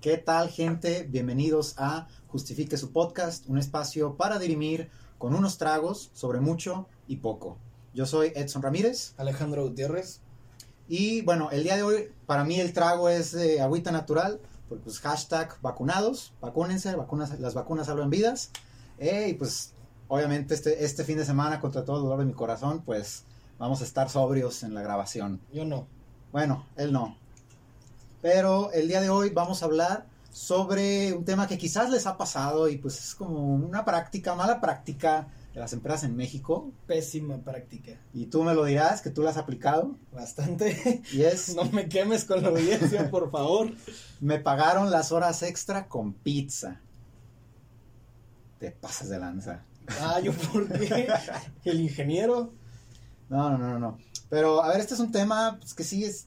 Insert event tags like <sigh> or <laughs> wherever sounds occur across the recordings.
¿Qué tal, gente? Bienvenidos a Justifique su podcast, un espacio para dirimir con unos tragos sobre mucho y poco. Yo soy Edson Ramírez. Alejandro Gutiérrez. Y bueno, el día de hoy, para mí el trago es de agüita natural, porque pues hashtag vacunados, vacúnense, vacunas, las vacunas salvan vidas. Eh, y pues obviamente este, este fin de semana, contra todo el dolor de mi corazón, pues vamos a estar sobrios en la grabación. Yo no. Bueno, él no. Pero el día de hoy vamos a hablar sobre un tema que quizás les ha pasado y pues es como una práctica, mala práctica de las empresas en México. Pésima práctica. Y tú me lo dirás, que tú la has aplicado. Bastante. <laughs> Y es... no me quemes con la audiencia, por favor. Me pagaron las horas extra con pizza. Te pasas de lanza. Ah, ¿yo por qué? <laughs> ¿El ingeniero? No, no, no, no. Pero, a ver, este es un tema pues, que sí es,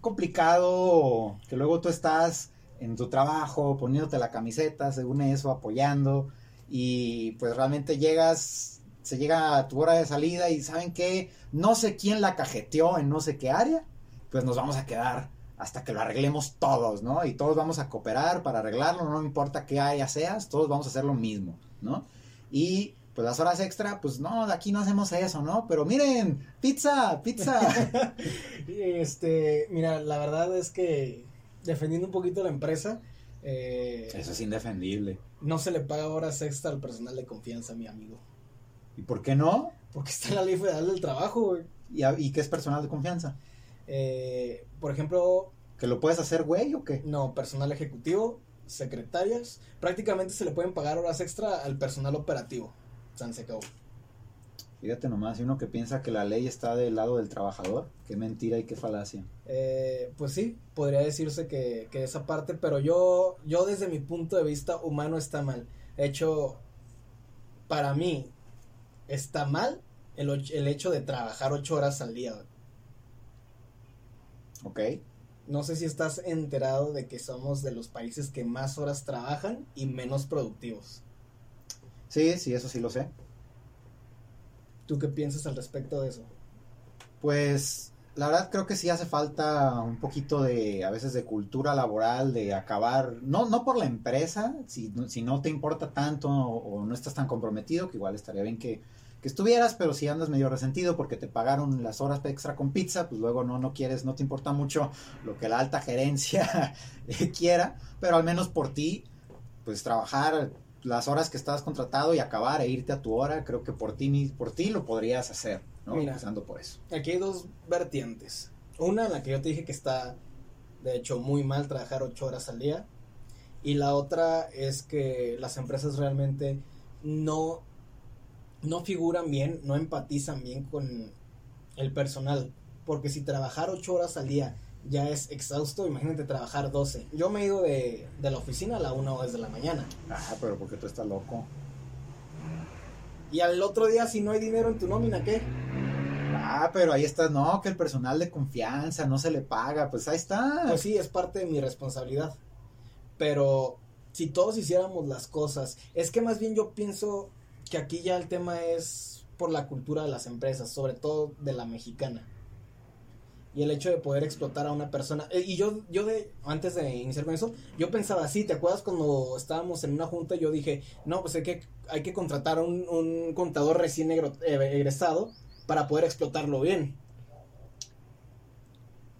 complicado, que luego tú estás en tu trabajo poniéndote la camiseta, según eso, apoyando, y pues realmente llegas, se llega a tu hora de salida y saben que no sé quién la cajeteó en no sé qué área, pues nos vamos a quedar hasta que lo arreglemos todos, ¿no? Y todos vamos a cooperar para arreglarlo, no importa qué área seas, todos vamos a hacer lo mismo, ¿no? Y pues las horas extra, pues no, de aquí no hacemos eso, ¿no? Pero miren, pizza, pizza. <laughs> este, mira, la verdad es que defendiendo un poquito la empresa, eh, eso es indefendible. No se le paga horas extra al personal de confianza, mi amigo. ¿Y por qué no? Porque está en la ley federal del trabajo, güey. ¿Y, ¿Y qué es personal de confianza? Eh, por ejemplo... ¿Que lo puedes hacer, güey, o qué? No, personal ejecutivo, secretarias. Prácticamente se le pueden pagar horas extra al personal operativo. San se acabó. Fíjate nomás, y uno que piensa que la ley está del lado del trabajador, qué mentira y qué falacia. Eh, pues sí, podría decirse que, que, esa parte, pero yo, yo desde mi punto de vista humano está mal. De hecho, para mí está mal el, el hecho de trabajar ocho horas al día. Ok. No sé si estás enterado de que somos de los países que más horas trabajan y menos productivos. Sí, sí, eso sí lo sé. ¿Tú qué piensas al respecto de eso? Pues la verdad creo que sí hace falta un poquito de, a veces de cultura laboral, de acabar, no, no por la empresa, si, si no te importa tanto o, o, no estás tan comprometido, que igual estaría bien que, que, estuvieras, pero si andas medio resentido porque te pagaron las horas extra con pizza, pues luego no, no quieres, no te importa mucho lo que la alta gerencia <laughs> quiera, pero al menos por ti, pues trabajar las horas que estás contratado y acabar e irte a tu hora, creo que por ti, por ti lo podrías hacer, ¿no? Mira, Empezando por eso. Aquí hay dos vertientes. Una en la que yo te dije que está, de hecho, muy mal trabajar ocho horas al día. Y la otra es que las empresas realmente no, no figuran bien, no empatizan bien con el personal. Porque si trabajar ocho horas al día ya es exhausto, imagínate trabajar 12. Yo me he ido de, de la oficina a la 1 desde la mañana. Ah, pero porque tú estás loco. Y al otro día, si no hay dinero en tu nómina, ¿qué? Ah, pero ahí está, no, que el personal de confianza no se le paga, pues ahí está. Pues sí, es parte de mi responsabilidad. Pero si todos hiciéramos las cosas, es que más bien yo pienso que aquí ya el tema es por la cultura de las empresas, sobre todo de la mexicana y el hecho de poder explotar a una persona. Y yo, yo de, antes de iniciar con eso, yo pensaba así, ¿te acuerdas cuando estábamos en una junta? Yo dije, no, pues hay que, hay que contratar a un, un contador recién egresado para poder explotarlo bien.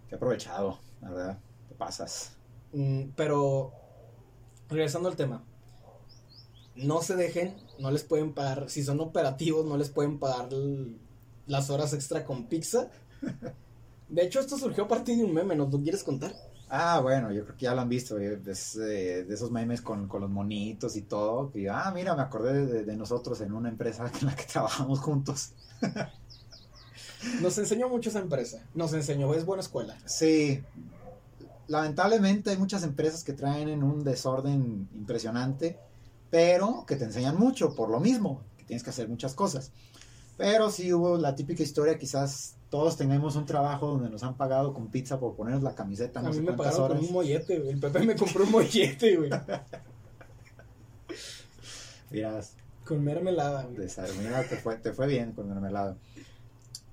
Qué aprovechado, la verdad, te pasas. Mm, pero, regresando al tema, no se dejen, no les pueden pagar, si son operativos, no les pueden pagar las horas extra con pizza. <laughs> De hecho, esto surgió a partir de un meme, ¿nos lo quieres contar? Ah, bueno, yo creo que ya lo han visto, es, eh, de esos memes con, con, los monitos y todo, que ah, mira, me acordé de, de, nosotros en una empresa en la que <laughs> trabajamos juntos. Nos enseñó mucho esa empresa, nos enseñó, es buena escuela. Sí, lamentablemente hay muchas empresas que traen en un desorden impresionante, pero que te enseñan mucho por lo mismo, que tienes que hacer muchas cosas. Pero sí hubo la típica historia, quizás todos tenemos un trabajo donde nos han pagado con pizza por ponernos la camiseta. No a mí me pagaron horas. con un mollete, güey. El Pepe me compró un mollete, güey. <laughs> Miras. Con mermelada, güey. Mira, te fue, te fue bien con mermelada.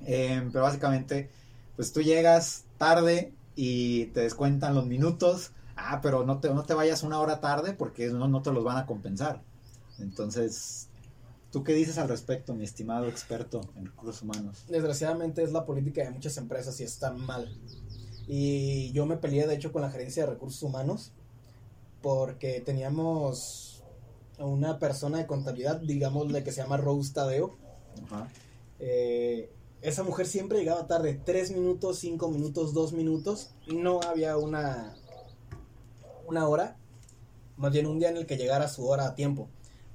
Eh, pero básicamente, pues tú llegas tarde y te descuentan los minutos Ah, pero no te, no te vayas una hora tarde porque no, no te los van a compensar. Entonces, ¿tú qué dices al respecto, mi estimado experto en recursos humanos? Desgraciadamente es la política de muchas empresas y está mal. Y yo me peleé, de hecho, con la gerencia de recursos humanos porque teníamos una persona de contabilidad, digámosle que se llama Rose Tadeo. Ajá. Eh, esa mujer siempre llegaba tarde, tres minutos, cinco minutos, dos minutos. No había una, una hora, más bien un día en el que llegara su hora a tiempo.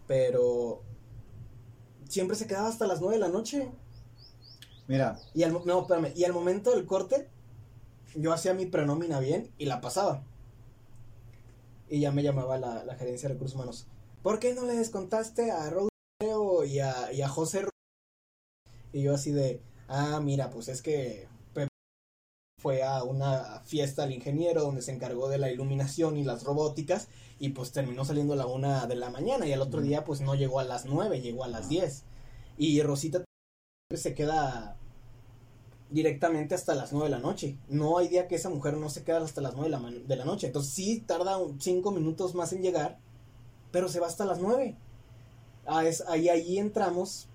Pero siempre se quedaba hasta las nueve de la noche. Mira, Y al, no, espérame, y al momento del corte, yo hacía mi prenómina bien y la pasaba. Y ya me llamaba la, la gerencia de recursos humanos. ¿Por qué no le descontaste a Tadeo y a, y a José Ru-?" Y yo así de, ah, mira, pues es que fue a una fiesta al ingeniero donde se encargó de la iluminación y las robóticas y pues terminó saliendo a la una de la mañana y al otro día pues no llegó a las nueve, llegó a las diez. Y Rosita se queda directamente hasta las 9 de la noche. No hay día que esa mujer no se queda hasta las 9 de de la noche. Entonces sí tarda 5 minutos más en llegar, pero se va hasta las 9. Ah, es, ahí, ahí entramos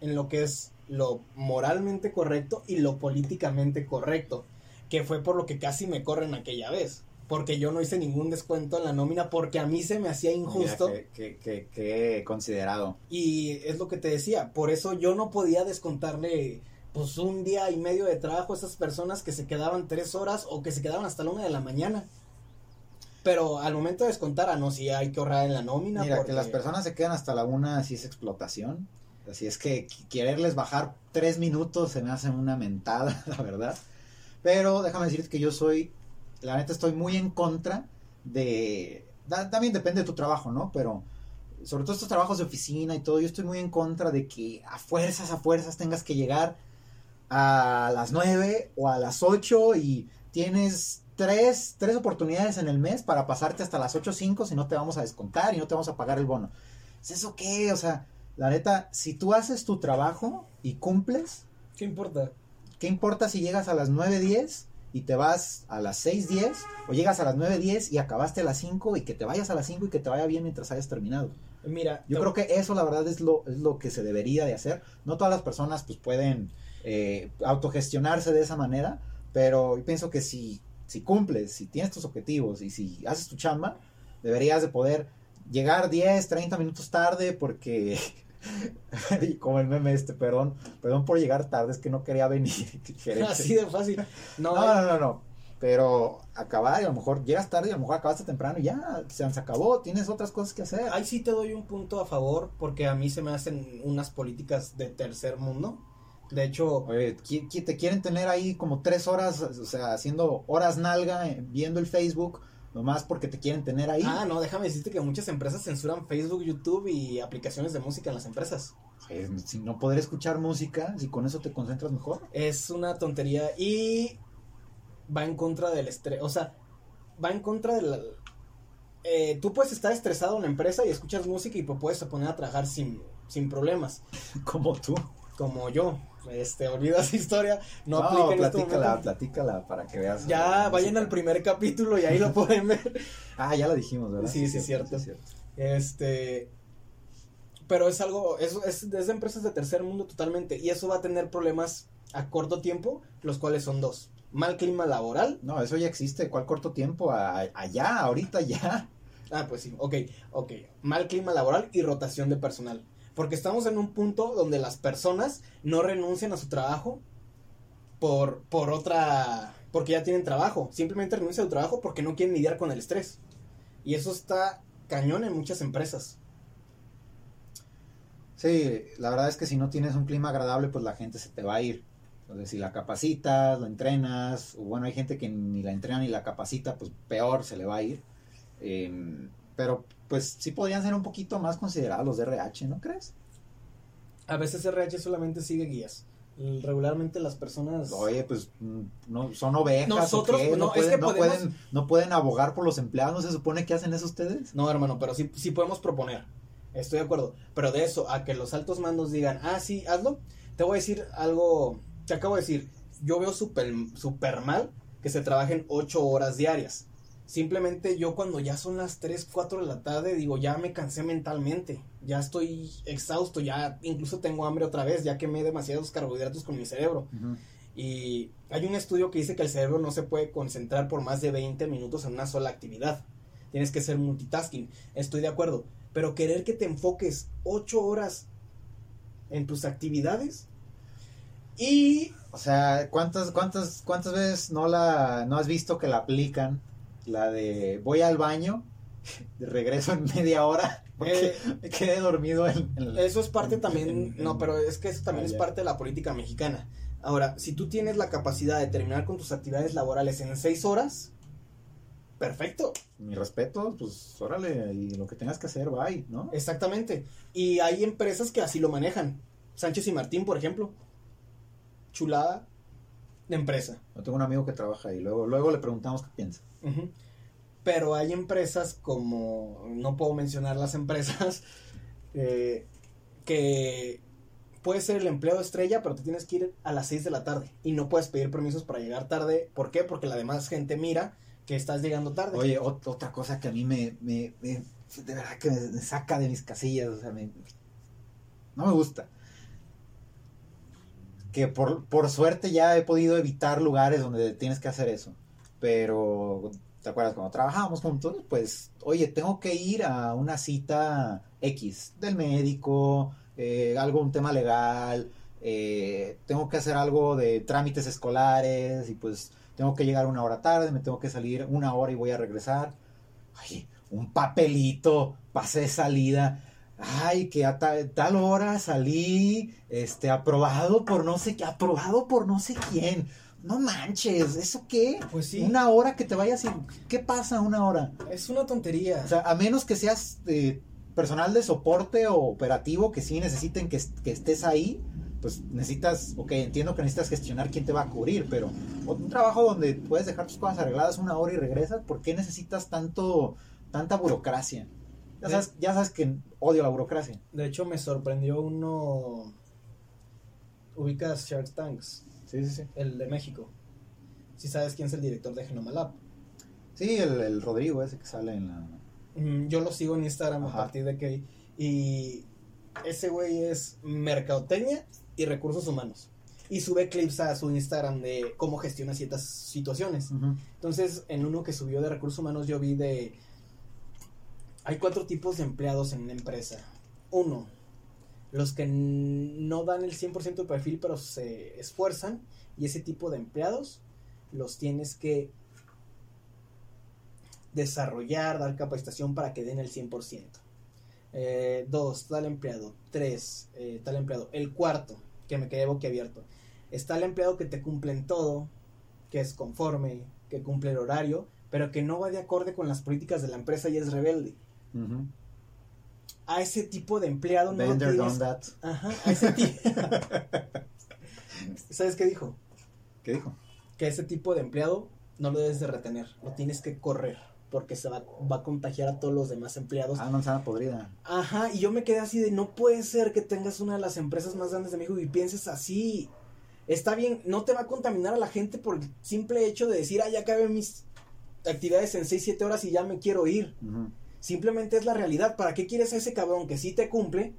en lo que es lo moralmente correcto y lo políticamente correcto, que fue por lo que casi me corren aquella vez. Porque yo no hice ningún descuento en la nómina porque a mí se me hacía injusto. qué considerado. Y es lo que te decía, por eso yo no podía descontarle pues un día y medio de trabajo a esas personas que se quedaban tres horas o que se quedaban hasta la una de la mañana. Pero al momento de descontar, ah, no, sí hay que ahorrar en la nómina. Mira, porque- que las personas se quedan hasta la una, así es explotación. Así es que qu- quererles bajar tres minutos se me hace una mentada, <laughs> la verdad. Pero déjame decirte que yo soy, la neta estoy muy en contra de... también depende de tu trabajo, ¿no? Pero sobre todo estos trabajos de oficina y todo, yo estoy muy en contra de que a fuerzas, a fuerzas tengas que llegar a las nueve o a las ocho y tienes tres, tres oportunidades en el mes para pasarte hasta las ocho o cinco si no te vamos a descontar y no te vamos a pagar el bono. ¿Es eso qué? O sea, la neta, si tú haces tu trabajo y cumples, ¿Qué importa? ¿Qué importa si llegas a las 9.10 y te vas a las 6.10 o llegas a las 9.10 y acabaste a las 5 y que te vayas a las 5 y que te vaya bien mientras hayas terminado? Mira, Yo creo que eso la verdad es lo, es lo que se debería de hacer. No todas las personas pues pueden eh, autogestionarse de esa manera, pero yo pienso que si, si cumples, si tienes tus objetivos y si haces tu chamba, deberías de poder llegar 10, 30 minutos tarde porque... <laughs> y como el meme este, perdón, perdón por llegar tarde, es que no quería venir. <laughs> así de fácil. No, No, no, no, no. Pero acabar y a lo mejor llegas tarde y a lo mejor acabaste temprano y ya, se se acabó, tienes otras cosas que hacer. ahí sí te doy un punto a favor porque a mí se me hacen unas políticas de tercer mundo. De hecho, Oye, te quieren tener ahí como tres horas, o sea, haciendo horas nalga, eh, viendo el Facebook, nomás porque te quieren tener ahí. ah, no, déjame decirte que muchas empresas censuran Facebook, YouTube y aplicaciones de música en las empresas. Eh, si no poder escuchar música, si con eso te concentras mejor. Es una tontería y va en contra del estrés. O sea, va en contra del. eh, tú puedes estar estresado en la empresa y escuchas música y pues puedes poner a trabajar sin, sin problemas. <laughs> Como tú. Como yo. Este, olvida esa historia. No, No, aplica en este platícala, momento. platícala para que veas. Ya vayan al primer capítulo y ahí lo <laughs> pueden ver. Ah, ya lo dijimos, ¿verdad? Sí, sí, cierto. Este. Pero es algo. Es, es, es de empresas de tercer mundo totalmente. Y eso va a tener problemas a corto tiempo, los cuales son dos: mal clima laboral. No, eso ya existe. ¿Cuál corto tiempo? A- allá, ahorita ya. Ah, pues sí, ok, ok. Mal clima laboral y rotación de personal. Porque estamos en un punto donde las personas no renuncian a su trabajo por, por otra. porque ya tienen trabajo. Simplemente renuncian a su trabajo porque no quieren lidiar con el estrés. Y eso está cañón en muchas empresas. Sí, la verdad es que si no tienes un clima agradable, pues la gente se te va a ir. Entonces, si la capacitas, la entrenas, o bueno, hay gente que ni la entrena ni la capacita, pues peor se le va a ir. Eh, pero, pues sí podrían ser un poquito más considerados los de RH, ¿no crees? A veces RH solamente sigue guías. Regularmente las personas. Oye, pues mm, no son ovejas. Nosotros, ¿o qué? no, es pueden, no pueden abogar por los empleados, ¿no se supone que hacen eso ustedes? No, hermano, pero sí, sí podemos proponer. Estoy de acuerdo. Pero de eso, a que los altos mandos digan, ah, sí, hazlo. Te voy a decir algo. Te acabo de decir, yo veo súper super mal que se trabajen ocho horas diarias. Simplemente yo cuando ya son las 3, 4 de la tarde, digo, ya me cansé mentalmente, ya estoy exhausto, ya incluso tengo hambre otra vez, ya quemé demasiados carbohidratos con mi cerebro. Y hay un estudio que dice que el cerebro no se puede concentrar por más de 20 minutos en una sola actividad. Tienes que ser multitasking. Estoy de acuerdo. Pero querer que te enfoques 8 horas en tus actividades y... O sea, ¿cuántas, cuántas, cuántas veces no, la, no has visto que la aplican? La de voy al baño, <laughs> regreso en media hora, <laughs> porque Eh, me quedé dormido en, en- Eso es parte en- también, en- no, pero es que eso también Ah, es parte de la política mexicana. Ahora, si tú tienes la capacidad de terminar con tus actividades laborales en seis horas, perfecto, Mi respeto, pues órale, y lo que tengas que hacer, bye, ¿no? exactamente. Y hay empresas que así lo manejan. Sánchez y Martín, por ejemplo. Chulada de empresa. Yo tengo un amigo que trabaja ahí, luego, luego le preguntamos qué piensa. Pero hay empresas como, no puedo mencionar las empresas, <laughs> eh, que puedes ser el empleado estrella, pero te tienes que ir a las 6 de la tarde y no puedes pedir permisos para llegar tarde. ¿Por qué? Porque la demás gente mira que estás llegando tarde. Oye, ot- otra cosa que a mí me, me- me- de verdad que me, me saca de mis casillas, o sea, me- no me gusta. Que por, por suerte ya he podido evitar lugares donde tienes que hacer eso. Pero, ¿te acuerdas? Cuando trabajábamos juntos, pues, oye, tengo que ir a una cita X del médico, eh, algo, un tema legal, eh, tengo que hacer algo de trámites escolares y pues tengo que llegar una hora tarde, me tengo que salir una hora y voy a regresar. Oye, un papelito, pasé de salida. Ay, que a ta- tal hora salí, este, aprobado por no sé qué, aprobado por no sé quién. No manches, ¿eso qué? Pues sí. Una hora que te vayas y... ¿Qué pasa una hora? Es una tontería. O sea, a menos que seas eh, personal de soporte o operativo que sí necesiten que, que estés ahí, pues necesitas, ok, entiendo que necesitas gestionar quién te va a cubrir, pero un trabajo donde puedes dejar tus cosas arregladas una hora y regresas, ¿por qué necesitas tanto, tanta burocracia? Ya sabes, ya sabes que odio la burocracia. de hecho, me sorprendió uno... Ubicas Shark Tanks, Sí, sí, sí. el de México. Si sabes quién es el director de Genoma Lab. Sí, el, el Rodrigo ese que sale en la... Mm, Yo lo sigo en Instagram Ajá. a partir de que. Y ese güey es mercadotecnia y recursos humanos. Y sube clips a su Instagram de cómo gestiona ciertas situaciones. Entonces, en uno que subió de recursos humanos, yo vi de. Hay cuatro tipos de empleados en una empresa. Uno, los que no dan el 100% de perfil, pero se esfuerzan. Y ese tipo de empleados los tienes que desarrollar, dar capacitación para que den el 100%. Eh, dos, tal empleado. Tres, eh, tal empleado. El cuarto, que me quedé boquiabierto. Está el empleado que te cumple en todo, que es conforme, que cumple el horario, pero que no va de acorde con las políticas de la empresa y es rebelde. A ese tipo de empleado no lo tienes- that. Ajá, a ese tipo. <laughs> ¿Sabes qué dijo? ¿Qué dijo? Que ese tipo de empleado no lo debes de retener, lo tienes que correr, porque se va, va a contagiar a todos los demás empleados. Ah, manzana podrida. Ajá, y yo me quedé así de no puede ser que tengas una de las empresas más grandes de México y pienses así. Está bien, no te va a contaminar a la gente por el simple hecho de decir, ah, ya acabé mis actividades en 6, 7 horas y ya me quiero ir. Ujú. Simplemente es la realidad. ¿Para qué quieres a ese cabrón que sí te cumple?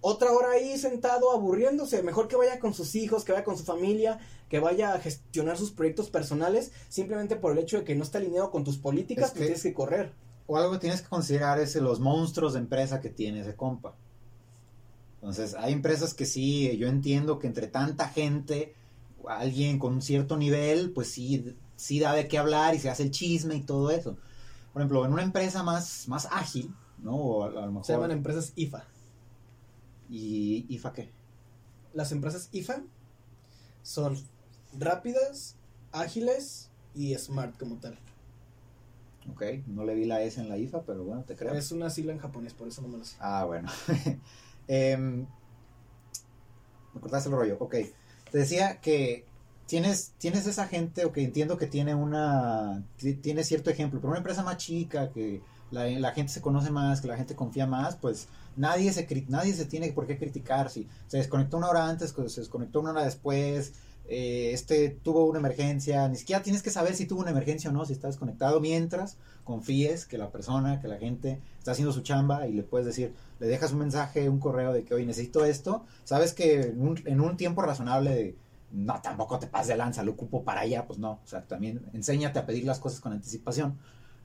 Otra hora ahí sentado aburriéndose. Mejor que vaya con sus hijos, que vaya con su familia, que vaya a gestionar sus proyectos personales, simplemente por el hecho de que no está alineado con tus políticas, Es pues que- tienes que correr. O algo que tienes que considerar es los monstruos de empresa que tiene ese compa. Entonces, hay empresas que sí, yo entiendo que entre tanta gente, alguien con un cierto nivel, pues sí, sí da de qué hablar y se hace el chisme y todo eso. Por ejemplo, en una empresa más, más ágil, ¿no? O a, a lo mejor... Se llaman empresas IFA. ¿Y IFA qué? Las empresas IFA son rápidas, ágiles y smart como tal. Ok, no le vi la S en la IFA, pero bueno, te creo. Es una sigla en japonés, por eso no me lo sé. Ah, bueno. <laughs> Em, me cortaste el rollo. Ok. Te decía que tienes, tienes esa gente, ok, entiendo que tiene una. ti- Tiene cierto ejemplo, pero una empresa más chica, que la, gente se conoce más, que la gente confía más, pues nadie se, nadie se tiene por qué criticar. Si se desconectó una hora antes, que se desconectó una hora después, eh, este tuvo una emergencia, ni siquiera tienes que saber si tuvo una emergencia o no, si está desconectado, mientras confíes que la persona, que la gente está haciendo su chamba y le puedes decir, le dejas un mensaje, un correo de que hoy necesito esto, sabes que en un, en un tiempo razonable de, no, tampoco te pases de lanza, lo ocupo para allá, pues no, o sea, también enséñate a pedir las cosas con anticipación,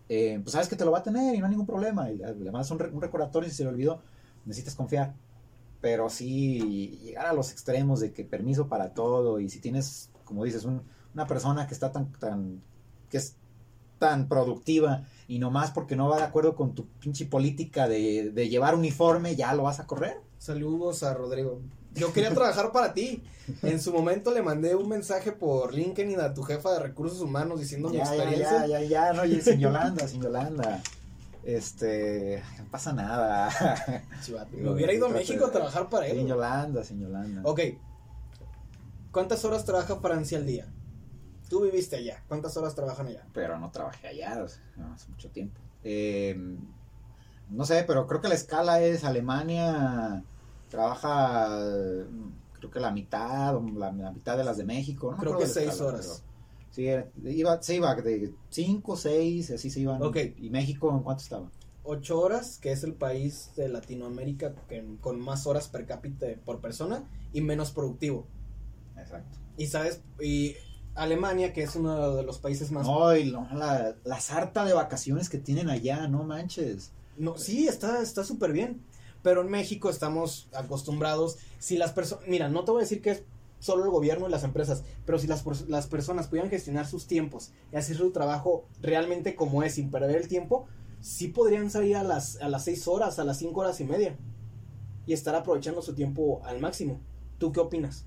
eh, pues sabes que te lo va a tener y no hay ningún problema, y mandas un, un recordatorio si se le olvidó, necesitas confiar, pero sí llegar a los extremos de que permiso para todo y si tienes, como dices, un, una persona que está tan, tan, que es tan productiva y nomás porque no va de acuerdo con tu pinche política de, de llevar uniforme, ya lo vas a correr. Saludos a Rodrigo. Yo quería trabajar para ti. En su momento le mandé un mensaje por LinkedIn a tu jefa de recursos humanos diciendo mi experiencia. Ya, ya, ya, no, y sin Yolanda, sin Yolanda. Este, no pasa nada. Me hubiera ido a México a trabajar para él. Sin Yolanda, sin Yolanda. Ok. ¿Cuántas horas trabaja Francia al día? Tú viviste allá. ¿Cuántas horas trabajan allá? Pero no trabajé allá, no, hace mucho tiempo. Eh, no sé, pero creo que la escala es Alemania trabaja creo que la mitad o la, mitad de las de México. No creo, que seis horas. sí, iba, se iba de cinco, seis, así se iban. Ok. ¿Y México en cuánto estaba? Ocho horas, que es el país de Latinoamérica con más horas per cápita por persona y menos productivo. Exacto. Y sabes, y Alemania, que es uno de los países más... No, y la, la sarta de vacaciones que tienen allá, no manches. No, sí, está súper bien. Pero en México estamos acostumbrados, si las personas, mira, no te voy a decir que es solo el gobierno y las empresas, pero si las, las personas pudieran gestionar sus tiempos y hacer su trabajo realmente como es, sin perder el tiempo, sí podrían salir a las, a las seis horas, a las cinco horas y media y estar aprovechando su tiempo al máximo. ¿Tú qué opinas?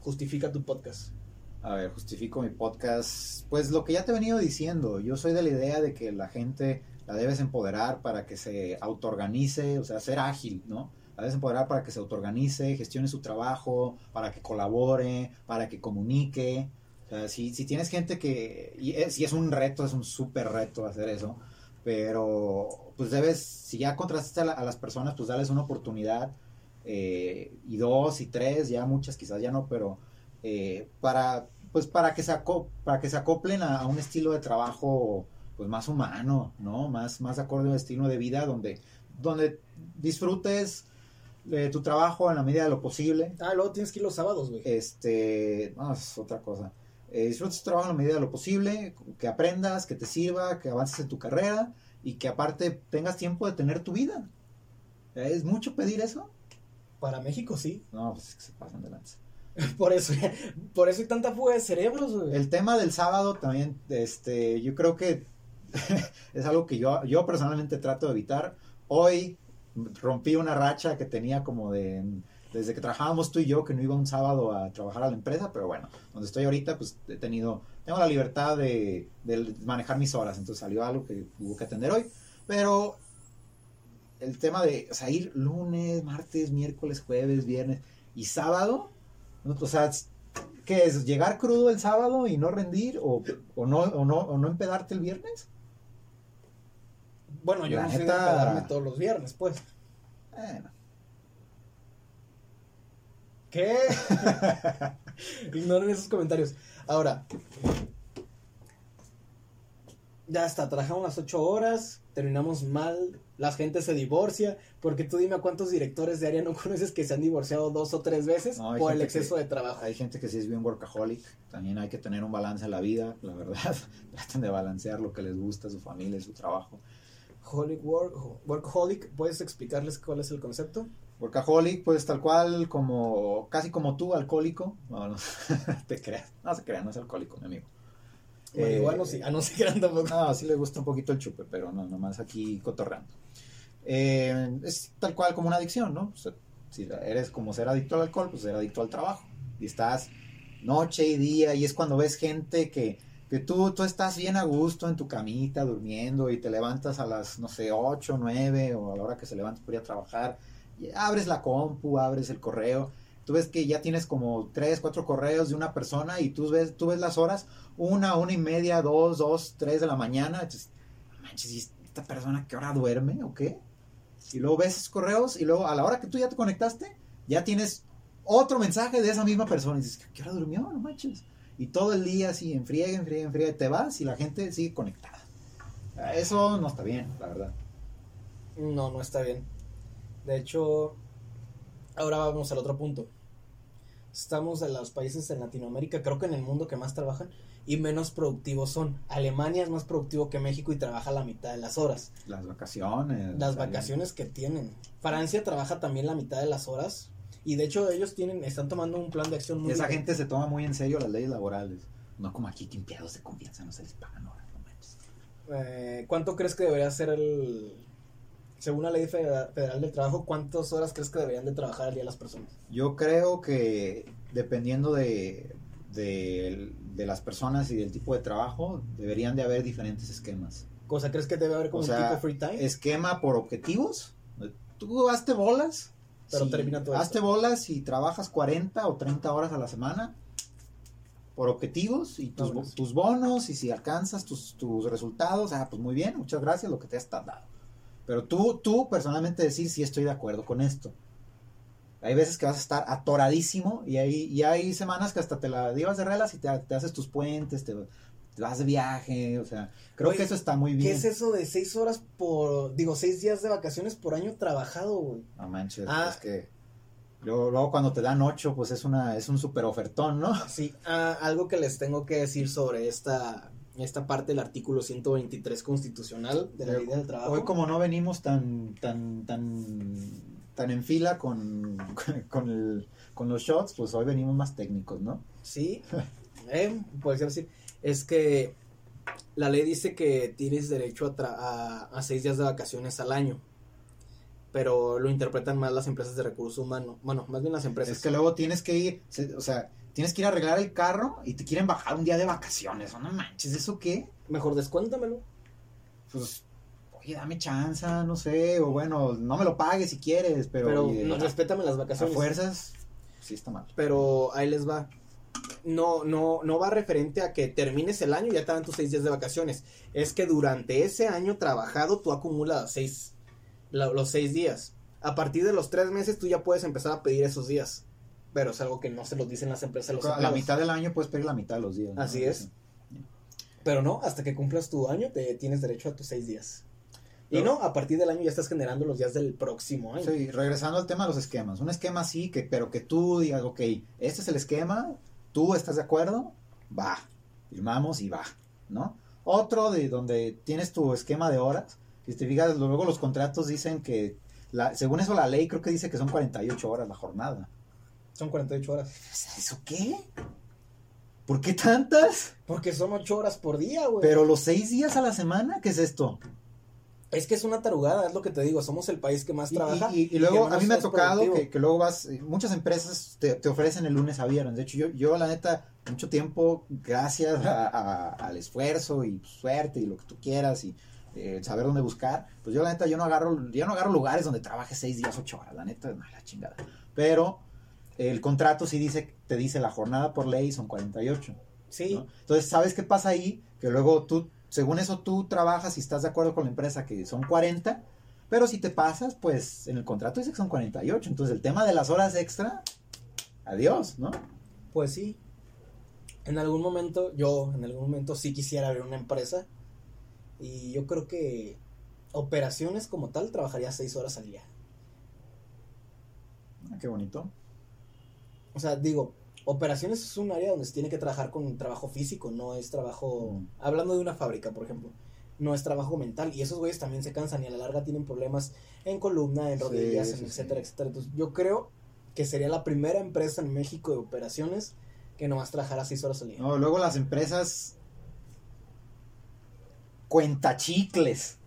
Justifica tu podcast. A ver, justifico mi podcast. Pues lo que ya te he venido diciendo, yo soy de la idea de que la gente la debes empoderar para que se autoorganice, o sea, ser ágil, ¿no? La debes empoderar para que se autoorganice, gestione su trabajo, para que colabore, para que comunique. O sea, si, si tienes gente que, y es, es un reto, es un súper reto hacer eso, pero pues debes, si ya contrataste a, las personas, pues darles una oportunidad, eh, y dos y tres, ya muchas quizás ya no, pero eh, para, pues para que se, para que se acoplen a un estilo de trabajo pues más humano, ¿no? Más, más acorde a un estilo de vida donde, donde disfrutes de tu trabajo en la medida de lo posible. Ah, luego tienes que ir los sábados, güey. Este, no, es otra cosa. Eh, disfrutes tu trabajo en la medida de lo posible, que aprendas, que te sirva, que avances en tu carrera y que aparte tengas tiempo de tener tu vida. ¿Es mucho pedir eso? Para México sí. No, pues es que se pasan de lanza. <laughs> por eso, por eso hay tanta fuga de cerebros, güey. El tema del sábado también, este, yo creo que <laughs> es algo que yo, yo personalmente trato de evitar. Hoy rompí una racha que tenía como de desde que trabajábamos tú y yo que no iba un sábado a trabajar a la empresa, pero bueno, donde estoy ahorita pues he tenido, tengo la libertad de, manejar mis horas, entonces salió algo que hubo que atender hoy, pero el tema de o ir lunes, martes, miércoles, jueves, viernes y sábado, o sea, ¿qué es? ¿Llegar crudo el sábado y no rendir o, no, o, no, o no empedarte el viernes? Bueno, yo no sé darme todos los viernes, pues. Bueno. ¿Qué? <laughs> Ignoren esos comentarios. Ahora, ya está, trabajamos las ocho horas, terminamos mal, la gente se divorcia, porque tú dime a cuántos directores de área no conoces que se han divorciado dos o tres veces por el exceso de trabajo. Hay gente que sí es bien workaholic, también hay que tener un balance en la vida, la verdad, <laughs> tratan de balancear lo que les gusta, su familia, su trabajo. Workaholic, ¿puedes explicarles cuál es el concepto? Workaholic, pues tal cual como, casi como tú, alcohólico. No, no <laughs> te creas, no se crean, no es alcohólico, mi amigo. Bueno, eh, sí, ah, no se crean tampoco. No, sí le gusta un poquito el chupe, pero no, nomás aquí cotorreando. Eh, es tal cual como una adicción, ¿no? si eres como ser adicto al alcohol, pues ser adicto al trabajo. Y estás noche y día, y es cuando ves gente que que tú, tú estás bien a gusto en tu camita durmiendo y te levantas a las, no sé, 8, 9 o a la hora que se levanta por ir a trabajar, y abres la compu, abres el correo, tú ves que ya tienes como 3, 4 correos de una persona y tú ves, tú ves las horas, una, una y media, dos, dos, tres de la mañana, entonces, manches, esta persona qué hora duerme o qué? Y luego ves esos correos y luego a la hora que tú ya te conectaste, ya tienes otro mensaje de esa misma persona. Y dices, ¿qué hora durmió? No manches. Y todo el día así, enfriega, enfriega, enfriega, te vas y la gente sigue conectada. Eso no está bien, la verdad. No, no está bien. De hecho, ahora vamos al otro punto. Estamos en los países en Latinoamérica, creo que en el mundo que más trabajan y menos productivos son. Alemania es más productivo que México y trabaja la mitad de las horas. Las vacaciones. Las vacaciones que tienen. Francia trabaja también la mitad de las horas y de hecho ellos tienen están tomando un plan de acción muy Esa gente se toma muy en serio las leyes laborales. No como aquí que de confianza no se les pagan horas, no eh, ¿Cuánto crees que debería ser el según la ley federal, del trabajo, ¿cuántas horas crees que deberían de trabajar al día las personas? Yo creo que dependiendo de, de, las personas y del tipo de trabajo, deberían de haber diferentes esquemas. Cosa, ¿crees que debe haber como un tipo free time? Esquema por objetivos. Tú hazte bolas. Pero termina todo. Hazte bolas y trabajas 40 o 30 horas a la semana por objetivos y tus, tus bonos y si alcanzas tus, tus resultados, ah, pues muy bien, muchas gracias, lo que te has dado. Pero tú, tú personalmente decir si estoy de acuerdo con esto. Hay veces que vas a estar atoradísimo y hay, y hay semanas que hasta te la llevas de relas y te, haces tus puentes, te, vas de viaje, o sea, creo que eso está muy bien. ¿Qué es eso de seis horas por, digo, seis días de vacaciones por año trabajado, güey? No manches, ah. es que luego, luego, cuando te dan ocho, pues es una, es un súper ofertón, ¿no? <laughs> Sí, ah, algo que les tengo que decir sobre esta, esta parte del artículo 123 constitucional de la ley del trabajo. Hoy como no venimos tan, tan, tan, tan en fila con, <laughs> con, los shots, pues hoy venimos más técnicos, ¿no? Sí, <laughs> eh, puede ser así. Es que la ley dice que tienes derecho a, a, seis días de vacaciones al año pero lo interpretan más las empresas de recursos humanos. Bueno, más bien las empresas. Es que luego tienes que ir, o sea, tienes que ir a arreglar el carro y te quieren bajar un día de vacaciones. no manches, ¿eso qué? Mejor descuéntamelo. Pues, oye, dame chance, no sé, o bueno, no me lo pagues si quieres, pero. Pero no, respétame las vacaciones. A fuerzas, sí está mal. Pero ahí les va. No, no, no va referente a que termines el año y ya te dan tus seis días de vacaciones. Es que durante ese año trabajado tú acumulas seis, los seis días. A partir de los tres meses tú ya puedes empezar a pedir esos días pero es algo que no se los dicen las empresas. Los la mitad del año puedes pedir la mitad de los días. Así es. Pero no, hasta que cumplas tu año te tienes derecho a tus seis días. Y no, a partir del año ya estás generando los días del próximo año. Sí, regresando al tema de los esquemas. Un esquema sí, que, pero que tú digas, ok, este es el esquema, tú estás de acuerdo, va, firmamos y va, ¿no? Otro de donde tienes tu esquema de horas, si te fijas, luego los contratos dicen que, la, según eso la ley creo que dice que son 48 horas la jornada. Son 48 horas. ¿Eso qué? ¿Por qué tantas? Porque son 8 horas por día, güey. Pero los 6 días a la semana, ¿qué es esto? Es que es una tarugada, es lo que te digo, somos el país que más trabaja. Y, luego a mí me ha tocado que, luego vas, eh, muchas empresas te, ofrecen el lunes a viernes. De hecho, yo, yo la neta, mucho tiempo, gracias al esfuerzo y suerte y lo que tú quieras y eh, saber dónde buscar, pues yo la neta, yo no agarro, yo no agarro lugares donde trabaje 6 días, 8 horas, la neta, no, la chingada. Pero el contrato sí dice, te dice la jornada por ley son 48. Sí. Entonces, ¿sabes qué pasa ahí? Que luego tú, según eso, tú trabajas y estás de acuerdo con la empresa que son 40, pero si te pasas, pues en el contrato dice que son 48. Entonces, el tema de las horas extra, adiós, ¿no? Pues sí. En algún momento, yo en algún momento sí quisiera abrir una empresa y yo creo que operaciones como tal trabajaría seis horas al día. Ah, qué bonito. O sea, digo, operaciones es un área donde se tiene que trabajar con trabajo físico, no es trabajo, mm. hablando de una fábrica, por ejemplo, no es trabajo mental y esos güeyes también se cansan y a la larga tienen problemas en columna, en rodillas, etcétera, etcétera. Entonces, yo creo que sería la primera empresa en México de operaciones que nomás trabajara seis horas al día. No, luego las empresas cuentachicles.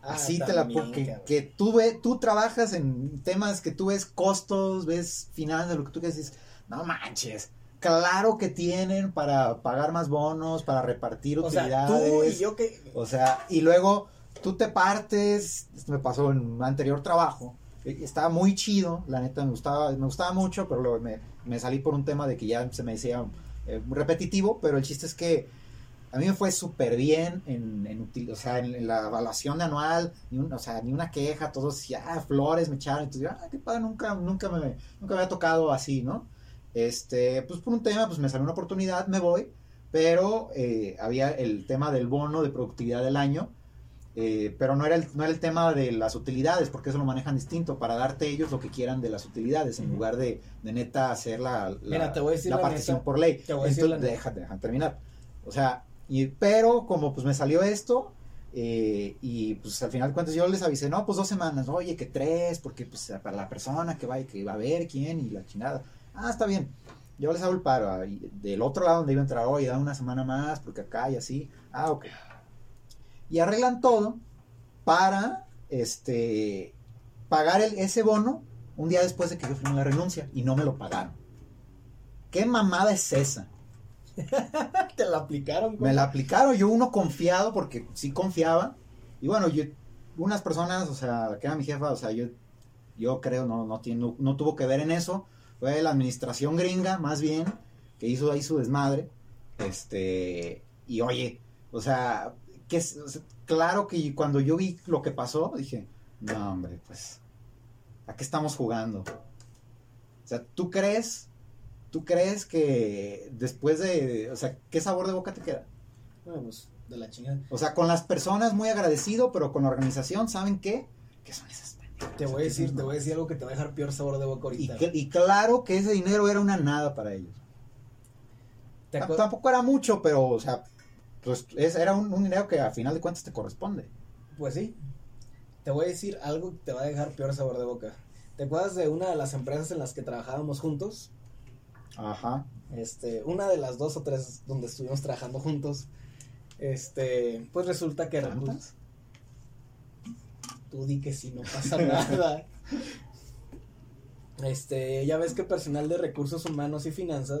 Ah, Así te la que, que tú ve, tú trabajas en temas que tú ves costos, ves finanzas, lo que tú quieras, no manches. Claro que tienen para pagar más bonos, para repartir utilidades. y yo que... O sea, y luego tú te partes, esto me pasó en un anterior trabajo, e, estaba muy chido, la neta me gustaba, me gustaba mucho, pero luego me, salí por un tema de que ya se me decía eh, repetitivo, pero el chiste es que A mí me fue súper bien en, en, util- o sea, en, en la evaluación anual, ni un- o sea, ni una queja, todos ya flores me echaron, entonces yo, ah, qué padre, nunca, nunca me, nunca me había tocado así, ¿no? Este, pues por un tema, pues me salió una oportunidad, me voy, pero eh, había el tema del bono de productividad del año, eh, pero no era, el, no era el tema de las utilidades, porque eso lo manejan distinto, para darte ellos lo que quieran de las utilidades, en Ujú. lugar de, de neta hacer la, la, Mira, te voy a decir la la partición neta, por ley. te voy a decir la Entonces, deja, deja terminar. O sea, y, pero como pues me salió esto, eh, y pues al final cuentas yo les avisé, no, pues dos semanas, oye, que tres, porque pues para la persona que va y que va a ver quién y la chingada. Ah, está bien. Yo les hago el paro. y del otro lado donde iba a entrar, oye, da una semana más, porque acá y así. Ah, ok. Y arreglan todo para este pagar el, ese bono un día después de que yo firmé la renuncia y no me lo pagaron. ¿Qué mamada es esa? <laughs> Te la aplicaron, Me la aplicaron, yo uno confiado, porque sí confiaba. Y bueno, yo, unas personas, o sea, que era mi jefa, o sea, yo, yo creo no, no, no, no tuvo que ver en eso. Fue la administración gringa, más bien, que hizo ahí su desmadre. Este, y oye, o sea, que, o sea, claro que cuando yo vi lo que pasó, dije, no, hombre, pues, ¿a qué estamos jugando? O sea, ¿tú crees, tú crees que después de, o sea, qué sabor de boca te queda? Bueno, pues, de la chingada. O sea, con las personas muy agradecido, pero con la organización, ¿saben qué? ¿Qué son esas? Te voy a ¿qué decir, te voy a decir algo que te va a dejar peor sabor de boca Y, ahorita. y claro que ese dinero era una nada para ellos. ¿Te T- acuer- Tampoco era mucho, pero, o sea, pues es- era un, un dinero que a final de cuentas te corresponde. Pues sí. Te voy a decir algo que te va a dejar peor sabor de boca. ¿Te acuerdas de una de las empresas en las que trabajábamos juntos? Ajá. Este, una de las dos o tres donde estuvimos trabajando juntos. Este, pues resulta que ¿Tantas? Tú di que sí, no pasa <laughs> nada. Este, ya ves que personal de recursos humanos y finanzas,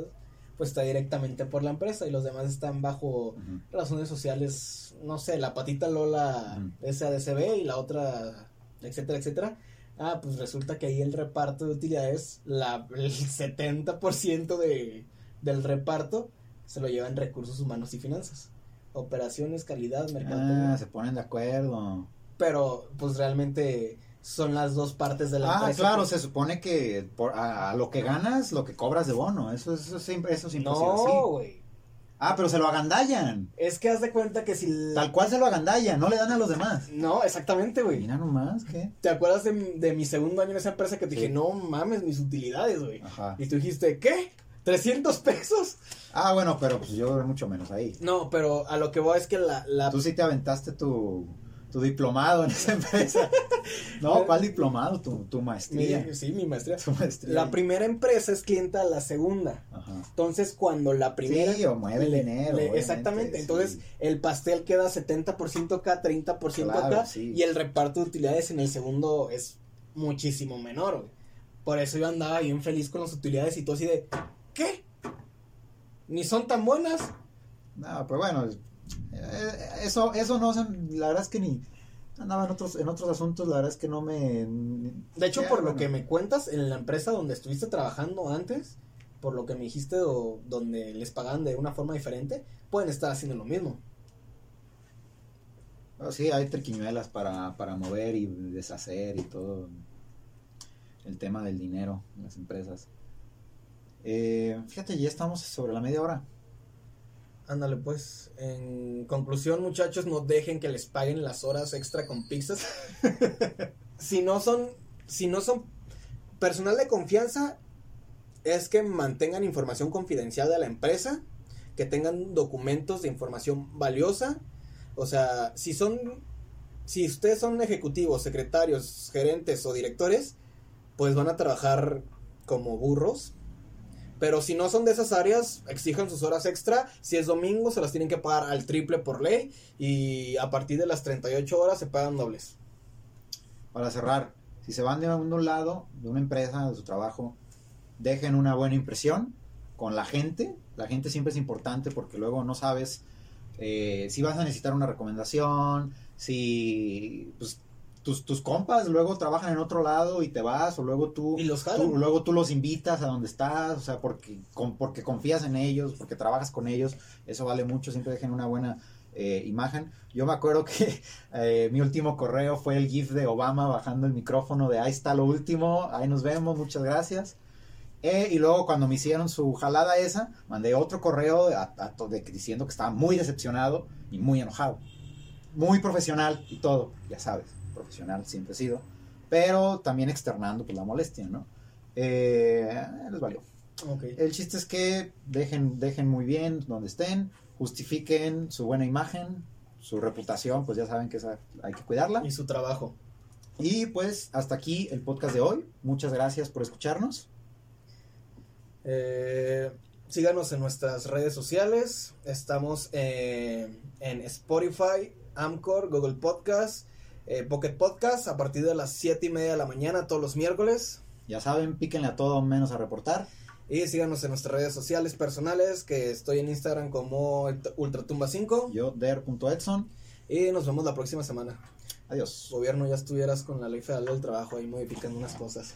pues está directamente por la empresa y los demás están bajo Ujú. razones sociales, no sé, la patita Lola Ujú. SADCB y la otra, etcétera, etcétera. Ah, pues resulta que ahí el reparto de utilidades, la, el 70% de, del reparto se lo llevan recursos humanos y finanzas. Operaciones, calidad, mercadotecnia. Ah, se ponen de acuerdo. Pero, pues realmente son las dos partes de la Ah, empresa. claro, se supone que por, a, a lo que ganas, lo que cobras de bono. Eso, eso siempre, eso siempre. No, güey. Ah, pero se lo agandallan. Es que haz de cuenta que si... Tal cual se lo agandallan, no le dan a los demás. No, exactamente, güey. Mira nomás, ¿qué? ¿Te acuerdas de, de mi segundo año en esa empresa que te Sí. dije, no mames, mis utilidades, güey? Ajá. Y tú dijiste, ¿qué? ¿300 pesos? Ah, bueno, pero pues yo mucho menos ahí. No, pero a lo que voy es que la... la Tú sí te aventaste tu, tu diplomado en esa empresa. <laughs> No, ¿cuál diplomado? Tu, tu mi- maestría. sí, mi maestría. Tu maestría. La primera empresa es clienta de la segunda. Ajá. Entonces, cuando la primera... Sí, o mueve el dinero. exactamente. sí. Entonces, el pastel queda 70% acá, 30% Claro, acá. sí. Y el reparto de utilidades en el segundo es muchísimo menor, güey. Por eso yo andaba bien feliz con las utilidades y todo así de, ¿qué? Ni son tan buenas. No, pero bueno, eso, eso no, la verdad es que ni andaba en otros, en otros asuntos, la verdad es que no me... De hecho, por lo que me cuentas, en la empresa donde estuviste trabajando antes, por lo que me dijiste, o donde les pagaban de una forma diferente, pueden estar haciendo lo mismo. Oh, sí, hay triquiñuelas para, para mover y deshacer y todo el tema del dinero en las empresas. Eh, fíjate, ya estamos sobre la media hora. Ándale, pues. En conclusión, muchachos, no dejen que les paguen las horas extra con pizzas. <laughs> si no son, si no son personal de confianza, es que mantengan información confidencial de la empresa, que tengan documentos de información valiosa. O sea, si son, si ustedes son ejecutivos, secretarios, gerentes o directores, pues van a trabajar como burros. Pero si no son de esas áreas, exijan sus horas extra. Si es domingo, se las tienen que pagar al triple por ley. Y a partir de las 38 horas se pagan dobles. Para cerrar, si se van de un lado, de una empresa, de su trabajo, dejen una buena impresión con la gente. La gente siempre es importante porque luego no sabes eh, si vas a necesitar una recomendación, si pues, tus, tus compas luego trabajan en otro lado y te vas, o luego tú, Y los tú- luego tú los invitas a donde estás, o sea, porque, con- porque confías en ellos, porque trabajas con ellos, eso vale mucho, siempre dejen una buena eh, imagen. Yo me acuerdo que <laughs> eh, mi último correo fue el GIF de Obama bajando el micrófono de ahí está lo último, ahí nos vemos, muchas gracias. Eh, y luego cuando me hicieron su jalada esa, mandé otro correo a- a de- diciendo que estaba muy decepcionado y muy enojado. Muy profesional y todo, ya sabes, profesional siempre he sido, pero también externando pues la molestia, ¿no? Eh, les valió. Ok. El chiste es que dejen, dejen muy bien donde estén, justifiquen su buena imagen, su reputación, pues ya saben que esa hay que cuidarla. Y su trabajo. Y pues hasta aquí el podcast de hoy. Muchas gracias por escucharnos. Eh, síganos en nuestras redes sociales. Estamos eh, en Spotify, Amcor, Google Podcast, eh, Pocket Podcast a partir de las 7 y media de la mañana todos los miércoles. Ya saben, píquenle a todo menos a reportar. Y síganos en nuestras redes sociales personales, que estoy en Instagram como Ultratumba5. Yo, der.edson. Y nos vemos la próxima semana. Adiós. Gobierno, ya estuvieras con la ley federal del trabajo ahí modificando unas cosas.